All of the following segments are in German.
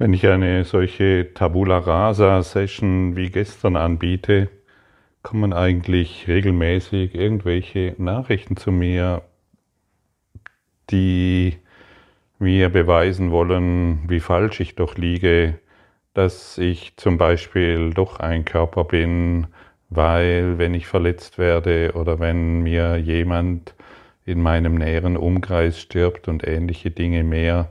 Wenn ich eine solche Tabula Rasa Session wie gestern anbiete, kommen eigentlich regelmäßig irgendwelche Nachrichten zu mir, die mir beweisen wollen, wie falsch ich doch liege, dass ich zum Beispiel doch ein Körper bin, weil wenn ich verletzt werde oder wenn mir jemand in meinem näheren Umkreis stirbt und ähnliche Dinge mehr,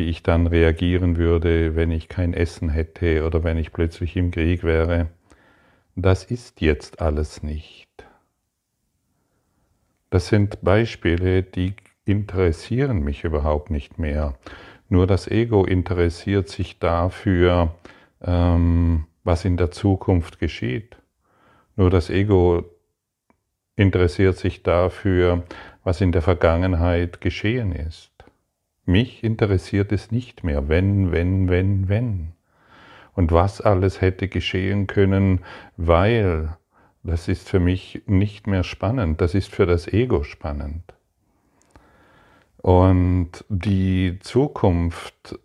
wie ich dann reagieren würde, wenn ich kein Essen hätte oder wenn ich plötzlich im Krieg wäre. Das ist jetzt alles nicht. Das sind Beispiele, die interessieren mich überhaupt nicht mehr. Nur das Ego interessiert sich dafür, ähm, was in der Zukunft geschieht. Nur das Ego interessiert sich dafür, was in der Vergangenheit geschehen ist. Mich interessiert es nicht mehr, wenn, wenn, wenn, wenn. Und was alles hätte geschehen können, weil, das ist für mich nicht mehr spannend, das ist für das Ego spannend. Und die Zukunft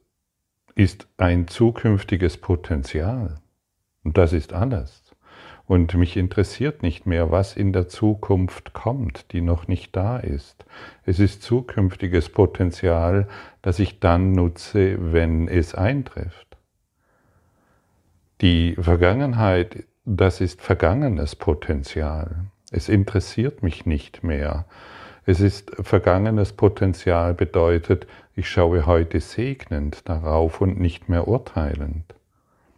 ist ein zukünftiges Potenzial. Und das ist alles. Und mich interessiert nicht mehr, was in der Zukunft kommt, die noch nicht da ist. Es ist zukünftiges Potenzial, das ich dann nutze, wenn es eintrifft. Die Vergangenheit, das ist vergangenes Potenzial. Es interessiert mich nicht mehr. Es ist vergangenes Potenzial bedeutet, ich schaue heute segnend darauf und nicht mehr urteilend.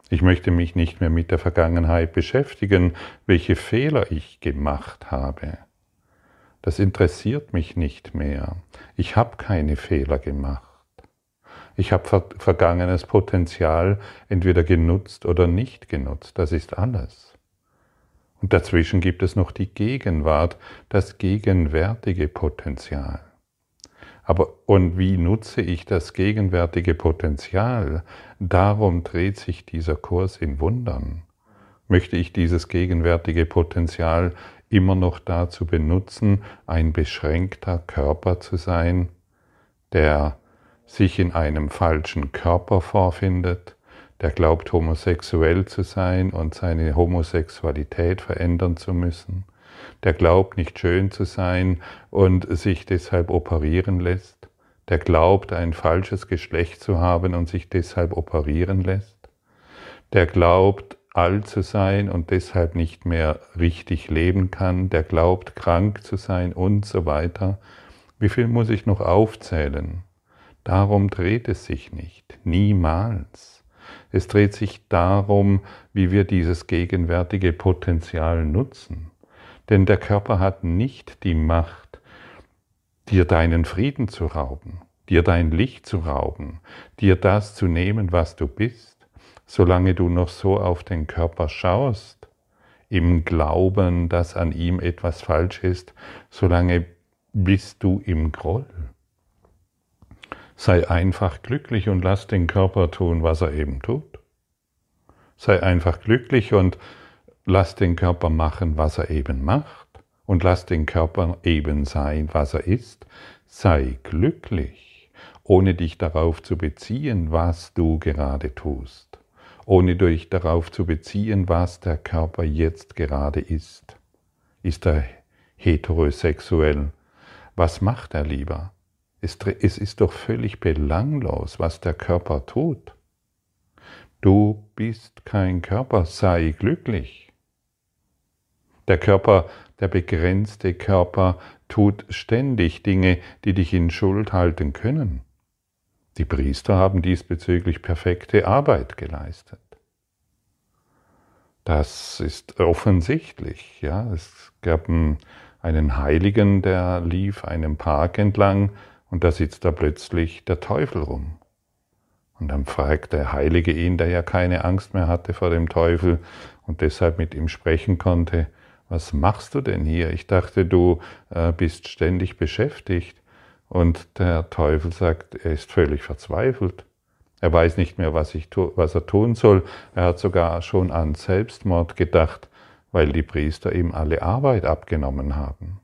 Ich möchte mich nicht mehr mit der Vergangenheit beschäftigen, welche Fehler ich gemacht habe. Das interessiert mich nicht mehr. Ich habe keine Fehler gemacht. Ich habe vergangenes Potenzial entweder genutzt oder nicht genutzt. Das ist alles. Und dazwischen gibt es noch die Gegenwart, das gegenwärtige Potenzial. Aber und wie nutze ich das gegenwärtige Potenzial? Darum dreht sich dieser Kurs in Wundern. Möchte ich dieses gegenwärtige Potenzial immer noch dazu benutzen, ein beschränkter Körper zu sein, der sich in einem falschen Körper vorfindet, der glaubt homosexuell zu sein und seine Homosexualität verändern zu müssen, der glaubt nicht schön zu sein und sich deshalb operieren lässt, der glaubt ein falsches Geschlecht zu haben und sich deshalb operieren lässt, der glaubt alt zu sein und deshalb nicht mehr richtig leben kann, der glaubt krank zu sein und so weiter. Wie viel muss ich noch aufzählen? Darum dreht es sich nicht, niemals. Es dreht sich darum, wie wir dieses gegenwärtige Potenzial nutzen. Denn der Körper hat nicht die Macht, dir deinen Frieden zu rauben, dir dein Licht zu rauben, dir das zu nehmen, was du bist, solange du noch so auf den Körper schaust, im Glauben, dass an ihm etwas falsch ist, solange bist du im Groll. Sei einfach glücklich und lass den Körper tun, was er eben tut. Sei einfach glücklich und lass den Körper machen, was er eben macht und lass den Körper eben sein, was er ist. Sei glücklich, ohne dich darauf zu beziehen, was du gerade tust, ohne dich darauf zu beziehen, was der Körper jetzt gerade ist. Ist er heterosexuell? Was macht er lieber? Es ist doch völlig belanglos, was der Körper tut. Du bist kein Körper, sei glücklich. Der Körper, der begrenzte Körper, tut ständig Dinge, die dich in Schuld halten können. Die Priester haben diesbezüglich perfekte Arbeit geleistet. Das ist offensichtlich. Ja. Es gab einen Heiligen, der lief einem Park entlang und da sitzt da plötzlich der Teufel rum. Und dann fragt der Heilige ihn, der ja keine Angst mehr hatte vor dem Teufel und deshalb mit ihm sprechen konnte, was machst du denn hier? Ich dachte, du äh, bist ständig beschäftigt. Und der Teufel sagt, er ist völlig verzweifelt. Er weiß nicht mehr, was, tu, was er tun soll. Er hat sogar schon an Selbstmord gedacht, weil die Priester ihm alle Arbeit abgenommen haben.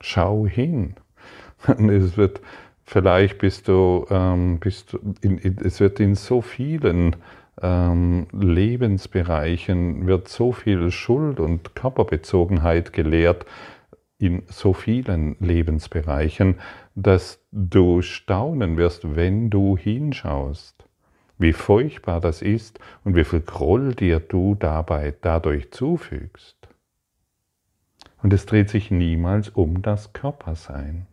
Schau hin. Es wird, vielleicht bist du, ähm, bist in, in, es wird in so vielen ähm, Lebensbereichen wird so viel Schuld und Körperbezogenheit gelehrt in so vielen Lebensbereichen, dass du staunen wirst, wenn du hinschaust, wie furchtbar das ist und wie viel Groll dir du dabei dadurch zufügst. Und es dreht sich niemals um das Körpersein.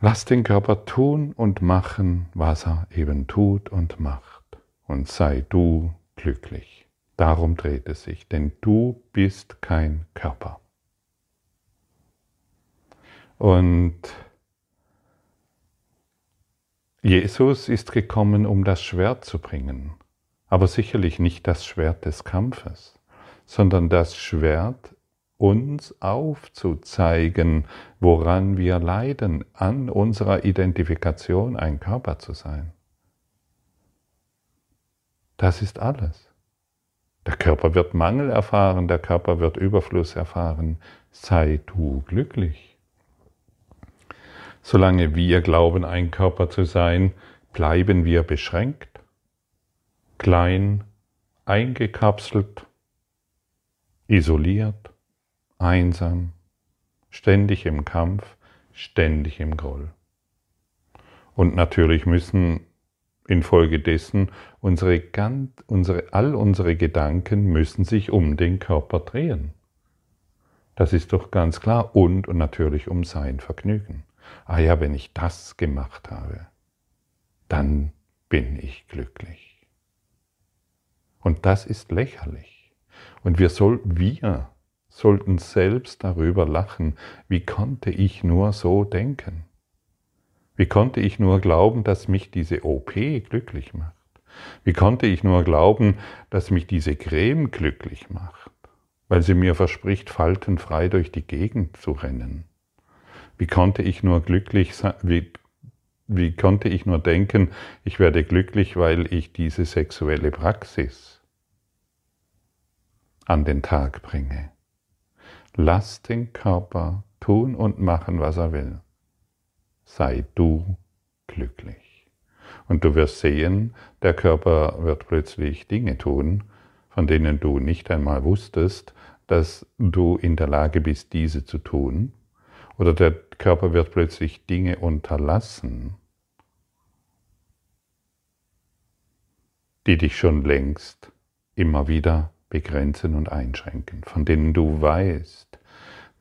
Lass den Körper tun und machen, was er eben tut und macht. Und sei du glücklich. Darum dreht es sich, denn du bist kein Körper. Und Jesus ist gekommen, um das Schwert zu bringen, aber sicherlich nicht das Schwert des Kampfes, sondern das Schwert uns aufzuzeigen, woran wir leiden, an unserer Identifikation ein Körper zu sein. Das ist alles. Der Körper wird Mangel erfahren, der Körper wird Überfluss erfahren. Sei du glücklich. Solange wir glauben, ein Körper zu sein, bleiben wir beschränkt, klein, eingekapselt, isoliert einsam, ständig im Kampf, ständig im Groll. Und natürlich müssen infolgedessen unsere, unsere, all unsere Gedanken müssen sich um den Körper drehen. Das ist doch ganz klar. Und, und natürlich um sein Vergnügen. Ah ja, wenn ich das gemacht habe, dann bin ich glücklich. Und das ist lächerlich. Und wir soll, wir sollten selbst darüber lachen, wie konnte ich nur so denken? Wie konnte ich nur glauben, dass mich diese OP glücklich macht? Wie konnte ich nur glauben, dass mich diese Creme glücklich macht, weil sie mir verspricht, faltenfrei durch die Gegend zu rennen? Wie konnte ich nur glücklich wie, wie konnte ich nur denken, ich werde glücklich, weil ich diese sexuelle Praxis an den Tag bringe? Lass den Körper tun und machen, was er will. Sei du glücklich. Und du wirst sehen, der Körper wird plötzlich Dinge tun, von denen du nicht einmal wusstest, dass du in der Lage bist, diese zu tun. Oder der Körper wird plötzlich Dinge unterlassen, die dich schon längst immer wieder begrenzen und einschränken, von denen du weißt,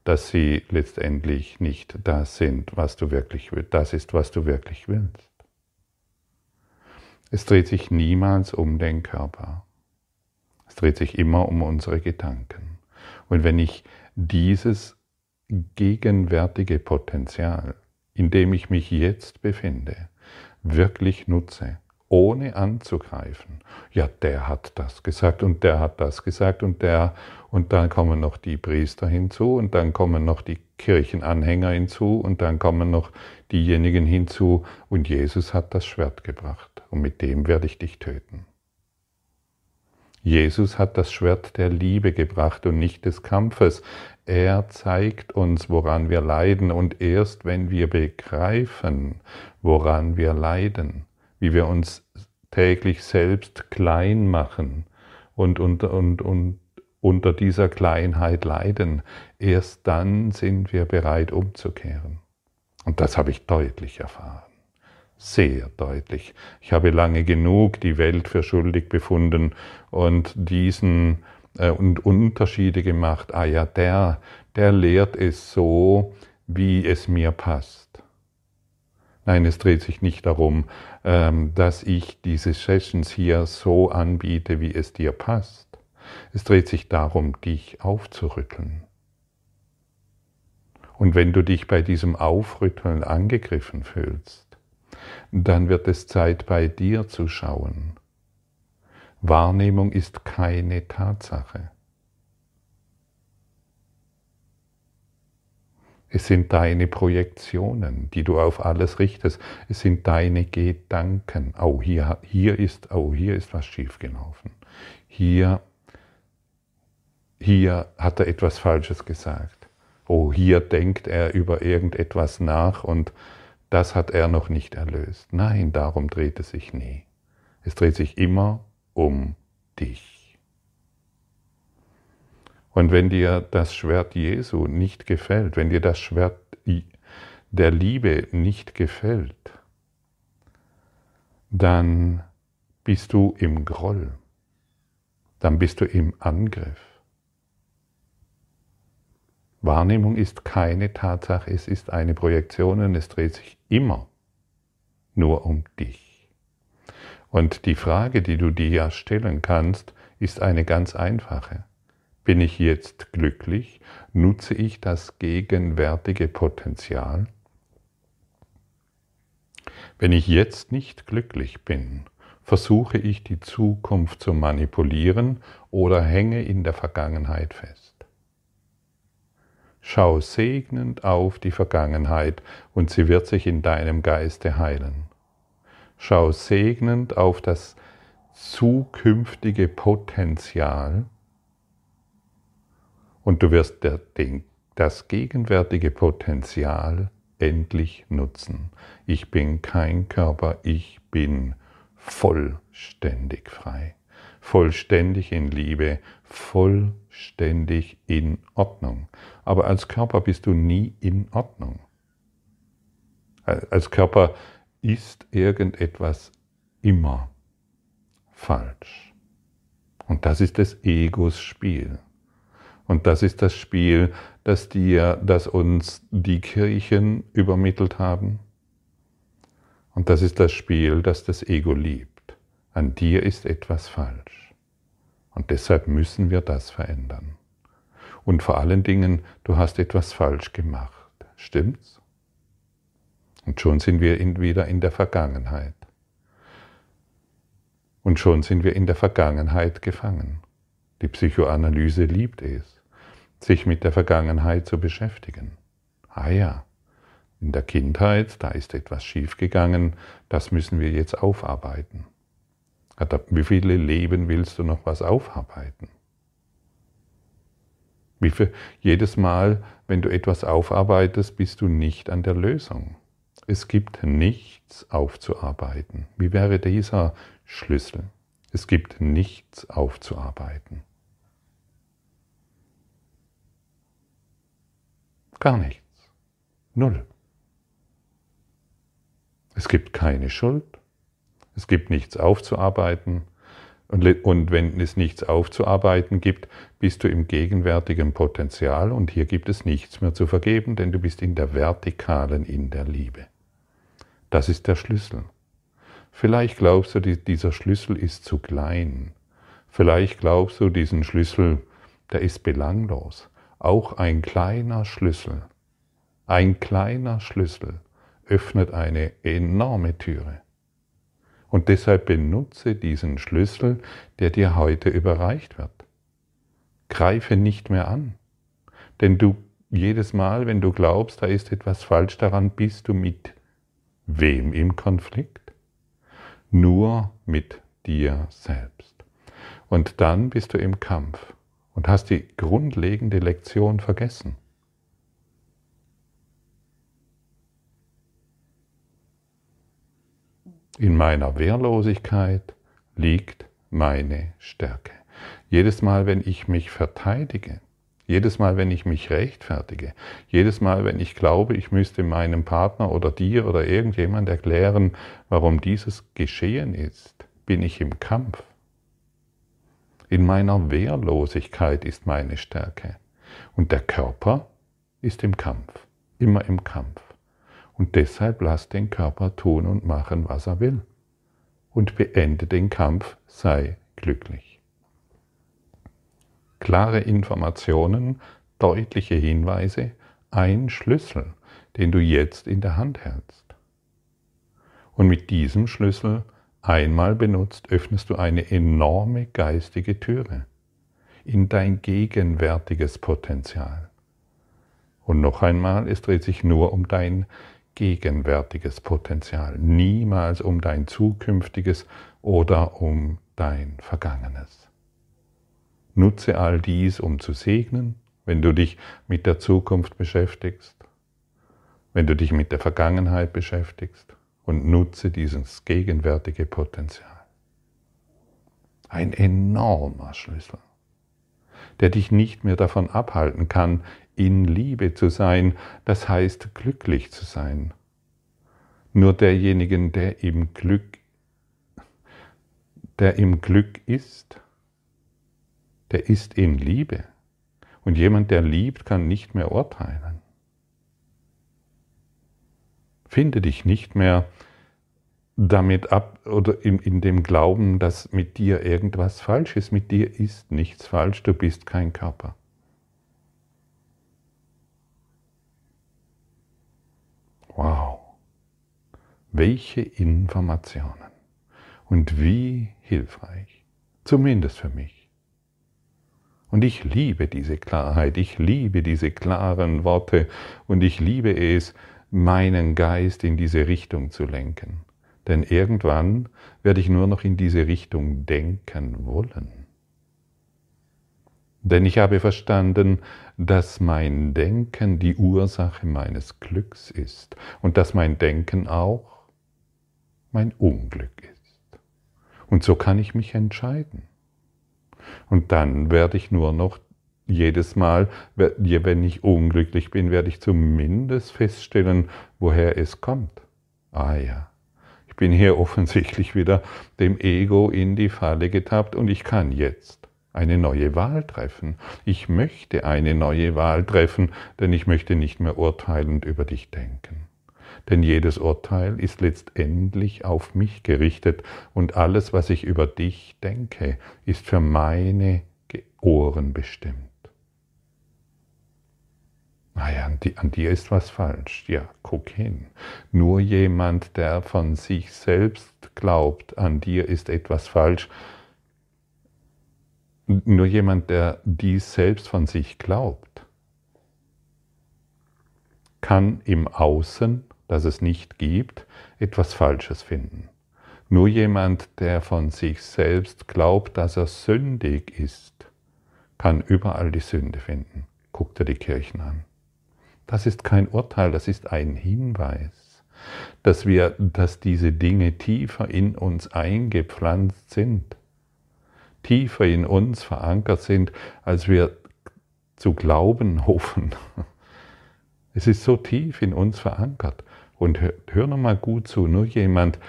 dass sie letztendlich nicht das sind, was du wirklich willst, das ist, was du wirklich willst. Es dreht sich niemals um den Körper. Es dreht sich immer um unsere Gedanken. Und wenn ich dieses gegenwärtige Potenzial, in dem ich mich jetzt befinde, wirklich nutze, ohne anzugreifen. Ja, der hat das gesagt und der hat das gesagt und der und dann kommen noch die Priester hinzu und dann kommen noch die Kirchenanhänger hinzu und dann kommen noch diejenigen hinzu und Jesus hat das Schwert gebracht und mit dem werde ich dich töten. Jesus hat das Schwert der Liebe gebracht und nicht des Kampfes. Er zeigt uns, woran wir leiden und erst wenn wir begreifen, woran wir leiden, wie wir uns täglich selbst klein machen und, und, und, und unter dieser Kleinheit leiden, erst dann sind wir bereit umzukehren. Und das habe ich deutlich erfahren. Sehr deutlich. Ich habe lange genug die Welt für schuldig befunden und diesen äh, und Unterschiede gemacht. Ah ja, der, der lehrt es so, wie es mir passt. Nein, es dreht sich nicht darum, ähm, dass ich diese Sessions hier so anbiete, wie es dir passt. Es dreht sich darum, dich aufzurütteln. Und wenn du dich bei diesem Aufrütteln angegriffen fühlst, dann wird es Zeit, bei dir zu schauen. Wahrnehmung ist keine Tatsache. Es sind deine Projektionen, die du auf alles richtest. Es sind deine Gedanken. Oh, hier, hier ist, oh, hier ist was schiefgelaufen. Hier, hier hat er etwas Falsches gesagt. Oh, hier denkt er über irgendetwas nach und das hat er noch nicht erlöst. Nein, darum dreht es sich nie. Es dreht sich immer um dich. Und wenn dir das Schwert Jesu nicht gefällt, wenn dir das Schwert der Liebe nicht gefällt, dann bist du im Groll, dann bist du im Angriff. Wahrnehmung ist keine Tatsache, es ist eine Projektion und es dreht sich immer nur um dich. Und die Frage, die du dir ja stellen kannst, ist eine ganz einfache. Bin ich jetzt glücklich? Nutze ich das gegenwärtige Potenzial? Wenn ich jetzt nicht glücklich bin, versuche ich die Zukunft zu manipulieren oder hänge in der Vergangenheit fest. Schau segnend auf die Vergangenheit und sie wird sich in deinem Geiste heilen. Schau segnend auf das zukünftige Potenzial und du wirst das gegenwärtige Potenzial endlich nutzen. Ich bin kein Körper, ich bin vollständig frei, vollständig in Liebe, vollständig in Ordnung. Aber als Körper bist du nie in Ordnung. Als Körper ist irgendetwas immer falsch. Und das ist des Egos Spiel. Und das ist das Spiel, das dir, das uns die Kirchen übermittelt haben. Und das ist das Spiel, das das Ego liebt. An dir ist etwas falsch. Und deshalb müssen wir das verändern. Und vor allen Dingen, du hast etwas falsch gemacht. Stimmt's? Und schon sind wir wieder in der Vergangenheit. Und schon sind wir in der Vergangenheit gefangen. Die Psychoanalyse liebt es, sich mit der Vergangenheit zu beschäftigen. Ah ja, in der Kindheit, da ist etwas schiefgegangen, das müssen wir jetzt aufarbeiten. Wie viele Leben willst du noch was aufarbeiten? Wie viel, jedes Mal, wenn du etwas aufarbeitest, bist du nicht an der Lösung. Es gibt nichts aufzuarbeiten. Wie wäre dieser Schlüssel? Es gibt nichts aufzuarbeiten. Gar nichts. Null. Es gibt keine Schuld. Es gibt nichts aufzuarbeiten. Und, wenn es nichts aufzuarbeiten gibt, bist du im gegenwärtigen Potenzial und hier gibt es nichts mehr zu vergeben, denn du bist in der Vertikalen, in der Liebe. Das ist der Schlüssel. Vielleicht glaubst du, dieser Schlüssel ist zu klein. Vielleicht glaubst du, diesen Schlüssel, der ist belanglos. Auch ein kleiner Schlüssel, ein kleiner Schlüssel öffnet eine enorme Türe. Und deshalb benutze diesen Schlüssel, der dir heute überreicht wird. Greife nicht mehr an, denn du jedes Mal, wenn du glaubst, da ist etwas falsch daran, bist du mit wem im Konflikt? nur mit dir selbst. Und dann bist du im Kampf und hast die grundlegende Lektion vergessen. In meiner Wehrlosigkeit liegt meine Stärke. Jedes Mal, wenn ich mich verteidige, jedes Mal, wenn ich mich rechtfertige, jedes Mal, wenn ich glaube, ich müsste meinem Partner oder dir oder irgendjemand erklären, warum dieses geschehen ist, bin ich im Kampf. In meiner Wehrlosigkeit ist meine Stärke. Und der Körper ist im Kampf, immer im Kampf. Und deshalb lass den Körper tun und machen, was er will. Und beende den Kampf, sei glücklich klare Informationen, deutliche Hinweise, ein Schlüssel, den du jetzt in der Hand hältst. Und mit diesem Schlüssel einmal benutzt, öffnest du eine enorme geistige Türe in dein gegenwärtiges Potenzial. Und noch einmal, es dreht sich nur um dein gegenwärtiges Potenzial, niemals um dein zukünftiges oder um dein Vergangenes. nutze all dies, um zu segnen, wenn du dich mit der Zukunft beschäftigst, wenn du dich mit der Vergangenheit beschäftigst und nutze dieses gegenwärtige Potenzial. Ein enormer Schlüssel, der dich nicht mehr davon abhalten kann, in Liebe zu sein, das heißt glücklich zu sein. Nur derjenigen, der im Glück, der im Glück ist, der ist in Liebe. Und jemand, der liebt, kann nicht mehr urteilen. Finde dich nicht mehr damit ab oder in, in dem Glauben, dass mit dir irgendwas falsch ist. Mit dir ist nichts falsch, du bist kein Körper. Wow. Welche Informationen und wie hilfreich, zumindest für mich. Und ich liebe diese Klarheit, ich liebe diese klaren Worte und ich liebe es, meinen Geist in diese Richtung zu lenken. Denn irgendwann werde ich nur noch in diese Richtung denken wollen. Denn ich habe verstanden, dass mein Denken die Ursache meines Glücks ist und dass mein Denken auch mein Unglück ist. Und so kann ich mich entscheiden. Und dann werde ich nur noch jedes Mal, wenn ich unglücklich bin, werde ich zumindest feststellen, woher es kommt. Ah ja, ich bin hier offensichtlich wieder dem Ego in die Falle getappt und ich kann jetzt eine neue Wahl treffen. Ich möchte eine neue Wahl treffen, denn ich möchte nicht mehr urteilend über dich denken. Denn jedes Urteil ist letztendlich auf mich gerichtet und alles, was ich über dich denke, ist für meine Ohren bestimmt. Naja, an, an dir ist was falsch. Ja, guck hin. Nur jemand, der von sich selbst glaubt, an dir ist etwas falsch, nur jemand, der dies selbst von sich glaubt, kann im Außen, das es nicht gibt, etwas Falsches finden. Nur jemand, der von sich selbst glaubt, dass er sündig ist, kann überall die Sünde finden. Guck dir die Kirchen an. Das ist kein Urteil, das ist ein Hinweis, dass wir, dass diese Dinge tiefer in uns eingepflanzt sind, tiefer in uns verankert sind, als wir zu glauben hoffen. Es ist so tief in uns verankert. Und hör, hör nochmal gut zu, nur jemand,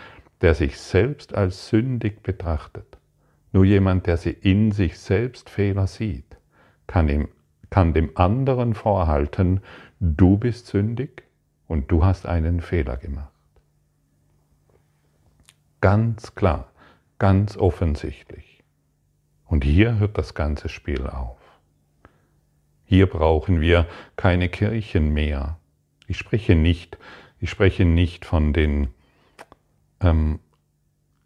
der sich selbst als sündig betrachtet, nur jemand, der sie in sich selbst Fehler sieht, kann, ihm, kann dem anderen vorhalten, du bist sündig und du hast einen Fehler gemacht. Ganz klar, ganz offensichtlich. Und hier hört das ganze Spiel auf. Hier brauchen wir keine Kirchen mehr. Ich spreche nicht, ich spreche nicht von den, ähm,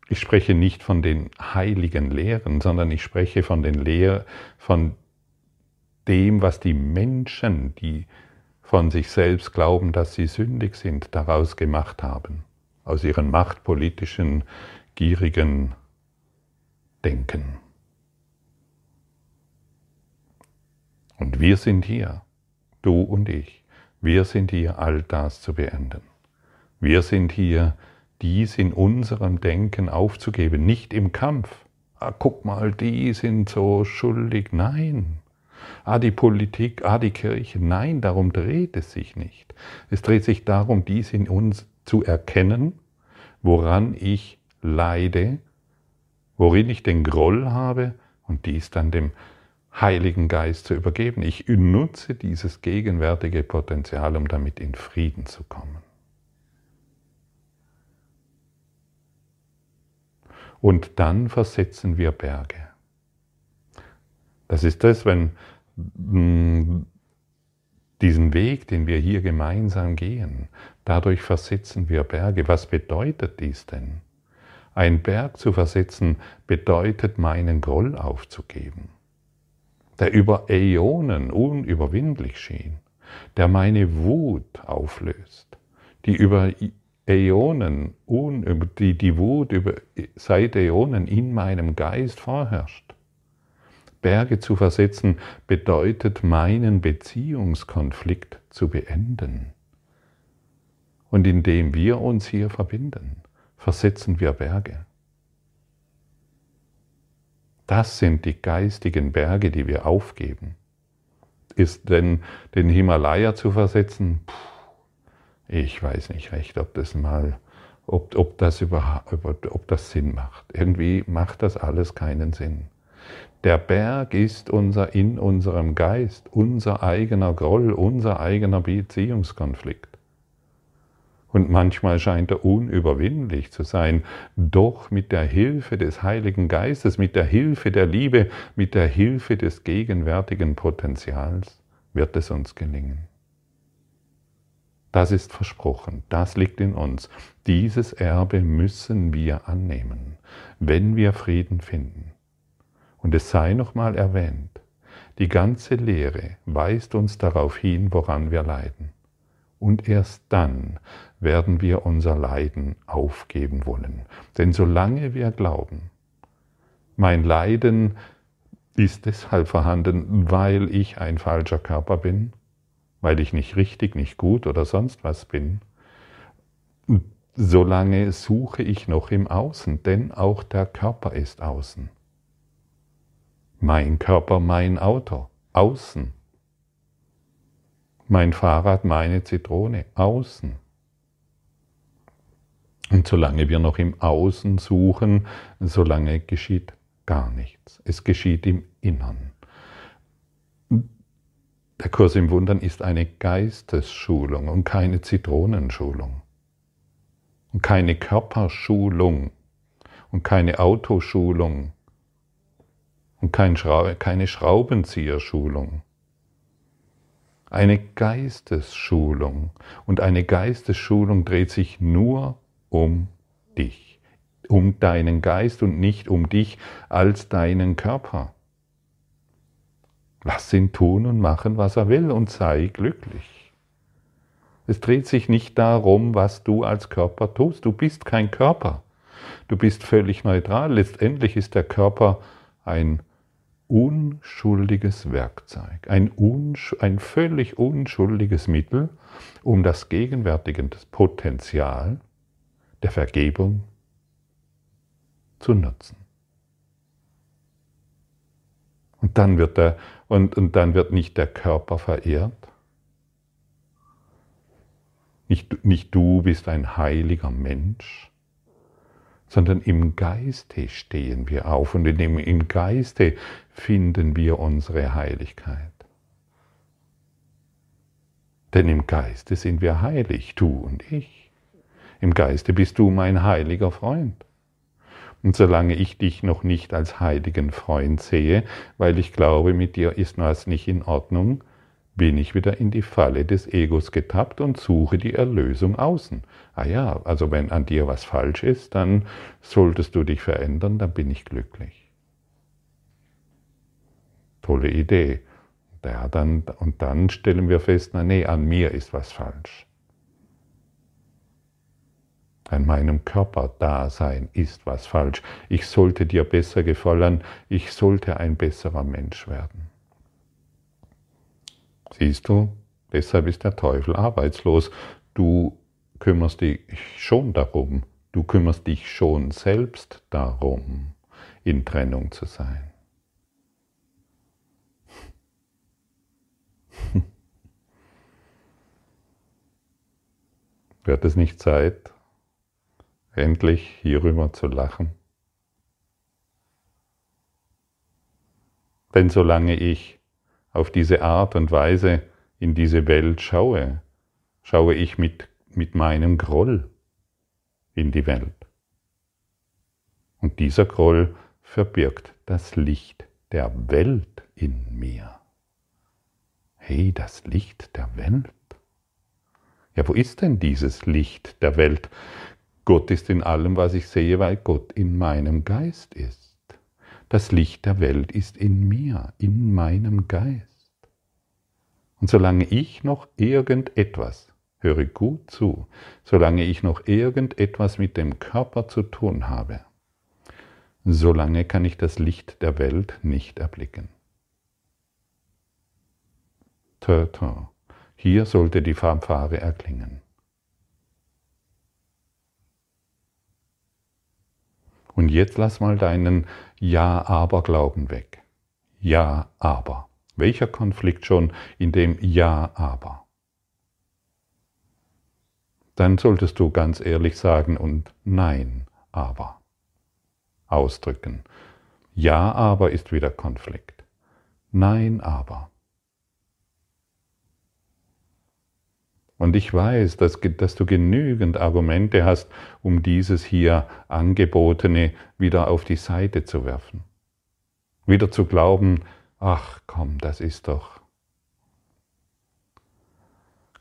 ich spreche nicht von den heiligen Lehren, sondern ich spreche von den Lehr, von dem, was die Menschen, die von sich selbst glauben, dass sie sündig sind, daraus gemacht haben, aus ihren machtpolitischen, gierigen Denken. Und wir sind hier, du und ich, wir sind hier, all das zu beenden. Wir sind hier, dies in unserem Denken aufzugeben, nicht im Kampf. Ah, guck mal, die sind so schuldig. Nein, ah die Politik, ah die Kirche. Nein, darum dreht es sich nicht. Es dreht sich darum, dies in uns zu erkennen, woran ich leide, worin ich den Groll habe und dies dann dem Heiligen Geist zu übergeben. Ich nutze dieses gegenwärtige Potenzial, um damit in Frieden zu kommen. Und dann versetzen wir Berge. Das ist das, wenn diesen Weg, den wir hier gemeinsam gehen, dadurch versetzen wir Berge. Was bedeutet dies denn? Ein Berg zu versetzen bedeutet, meinen Groll aufzugeben, der über Äonen unüberwindlich schien, der meine Wut auflöst, die über Äonen, die, die Wut über, seit Äonen in meinem Geist vorherrscht Berge zu versetzen bedeutet, meinen Beziehungskonflikt zu beenden. Und indem wir uns hier verbinden, versetzen wir Berge. Das sind die geistigen Berge, die wir aufgeben. Ist denn den Himalaya zu versetzen? Puh, ich weiß nicht recht, ob das mal, ob, ob, das überhaupt, ob das Sinn macht. Irgendwie macht das alles keinen Sinn. Der Berg ist unser in unserem Geist, unser eigener Groll, unser eigener Beziehungskonflikt. Und manchmal scheint er unüberwindlich zu sein, doch mit der Hilfe des Heiligen Geistes, mit der Hilfe der Liebe, mit der Hilfe des gegenwärtigen Potenzials wird es uns gelingen. Das ist versprochen, das liegt in uns. Dieses Erbe müssen wir annehmen, wenn wir Frieden finden. Und es sei nochmal erwähnt, die ganze Lehre weist uns darauf hin, woran wir leiden. Und erst dann werden wir unser Leiden aufgeben wollen. Denn solange wir glauben, mein Leiden ist deshalb vorhanden, weil ich ein falscher Körper bin, weil ich nicht richtig, nicht gut oder sonst was bin, solange suche ich noch im Außen, denn auch der Körper ist außen. Mein Körper, mein Auto, außen. Mein Fahrrad, meine Zitrone, außen. Und solange wir noch im Außen suchen, solange geschieht gar nichts. Es geschieht im Innern. Der Kurs im Wundern ist eine Geistesschulung und keine Zitronenschulung. Und keine Körperschulung und keine Autoschulung und kein Schra keine Schraubenzieherschulung. Eine Geistesschulung. Und eine Geistesschulung dreht sich nur um dich, um deinen Geist und nicht um dich als deinen Körper. Lass ihn tun und machen, was er will und sei glücklich. Es dreht sich nicht darum, was du als Körper tust. Du bist kein Körper. Du bist völlig neutral. Letztendlich ist der Körper ein unschuldiges Werkzeug, ein, unsch ein völlig unschuldiges Mittel, um das gegenwärtige Potenzial der Vergebung zu nutzen. Und dann wird, der, und, und dann wird nicht der Körper verehrt, nicht, nicht du bist ein heiliger Mensch, sondern im Geiste stehen wir auf und in dem, im Geiste finden wir unsere Heiligkeit. Denn im Geiste sind wir heilig, du und ich. Im Geiste bist du mein heiliger Freund. Und solange ich dich noch nicht als heiligen Freund sehe, weil ich glaube, mit dir ist was nicht in Ordnung, bin ich wieder in die Falle des Egos getappt und suche die Erlösung außen. Ah ja, also wenn an dir was falsch ist, dann solltest du dich verändern, dann bin ich glücklich. Tolle Idee. Ja, dann, und dann stellen wir fest, na nee, an mir ist was falsch. An meinem Körperdasein ist was falsch. Ich sollte dir besser gefallen, ich sollte ein besserer Mensch werden. Siehst du, deshalb ist der Teufel arbeitslos. Du kümmerst dich schon darum, du kümmerst dich schon selbst darum, in Trennung zu sein. Wird es nicht Zeit, endlich hierüber zu lachen? Denn solange ich auf diese Art und Weise in diese Welt schaue, schaue ich mit, mit meinem Groll in die Welt. Und dieser Groll verbirgt das Licht der Welt in mir. Hey, das Licht der Welt? Ja, wo ist denn dieses Licht der Welt? Gott ist in allem, was ich sehe, weil Gott in meinem Geist ist. Das Licht der Welt ist in mir, in meinem Geist. Und solange ich noch irgendetwas, höre gut zu, solange ich noch irgendetwas mit dem Körper zu tun habe, solange kann ich das Licht der Welt nicht erblicken. Tö, Hier sollte die Fanfare erklingen. Und jetzt lass mal deinen Ja-Aber-Glauben weg. Ja-Aber. Welcher Konflikt schon in dem Ja-Aber? Dann solltest du ganz ehrlich sagen und Nein, aber ausdrücken. Ja, aber ist wieder Konflikt. Nein, aber. Und ich weiß, dass, dass, du genügend Argumente hast, um dieses hier Angebotene wieder auf die Seite zu werfen. Wieder zu glauben, ach komm, das ist doch.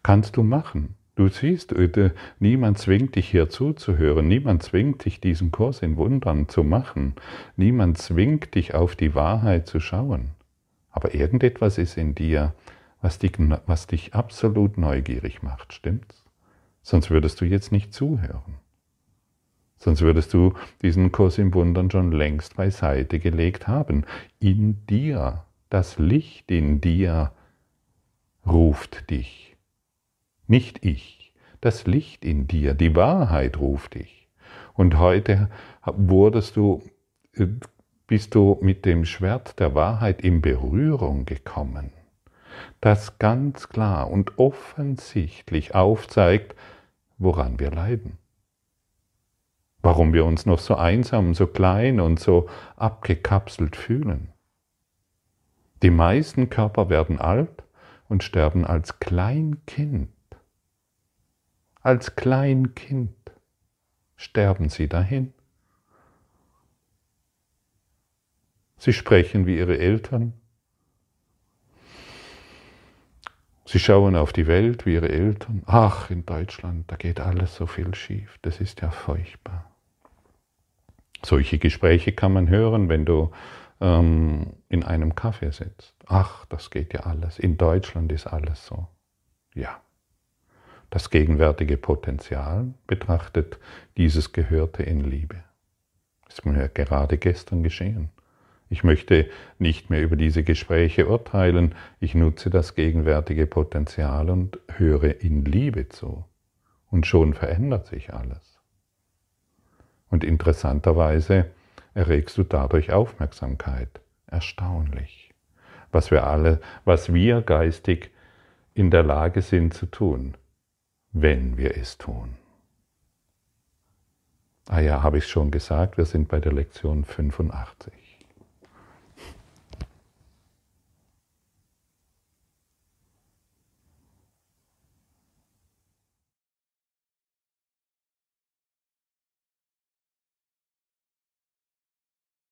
Kannst du machen. Du siehst, äh, niemand zwingt dich hier zuzuhören, niemand zwingt dich, diesen Kurs in Wundern zu machen, niemand zwingt dich, auf die Wahrheit zu schauen. Aber irgendetwas ist in dir, was dich, was dich absolut neugierig macht, stimmt's? Sonst würdest du jetzt nicht zuhören. Sonst würdest du diesen Kurs im Wundern schon längst beiseite gelegt haben. In dir, das Licht in dir ruft dich. Nicht ich, das Licht in dir, die Wahrheit ruft dich. Und heute wurdest du, äh, bist du mit dem Schwert der Wahrheit in Berührung gekommen das ganz klar und offensichtlich aufzeigt, woran wir leiden. Warum wir uns noch so einsam, so klein und so abgekapselt fühlen. Die meisten Körper werden alt und sterben als Kleinkind. Als Kleinkind sterben sie dahin. Sie sprechen wie ihre Eltern, Sie schauen auf die Welt wie ihre Eltern. Ach, in Deutschland, da geht alles so viel schief. Das ist ja furchtbar. Solche Gespräche kann man hören, wenn du ähm, in einem Café sitzt. Ach, das geht ja alles. In Deutschland ist alles so. Ja. Das gegenwärtige Potenzial betrachtet dieses Gehörte in Liebe. Das ist mir gerade gestern geschehen. Ich möchte nicht mehr über diese Gespräche urteilen, ich nutze das gegenwärtige Potenzial und höre in Liebe zu. Und schon verändert sich alles. Und interessanterweise erregst du dadurch Aufmerksamkeit. Erstaunlich. Was wir alle, was wir geistig in der Lage sind zu tun, wenn wir es tun. Ah ja, habe ich schon gesagt, wir sind bei der Lektion 85.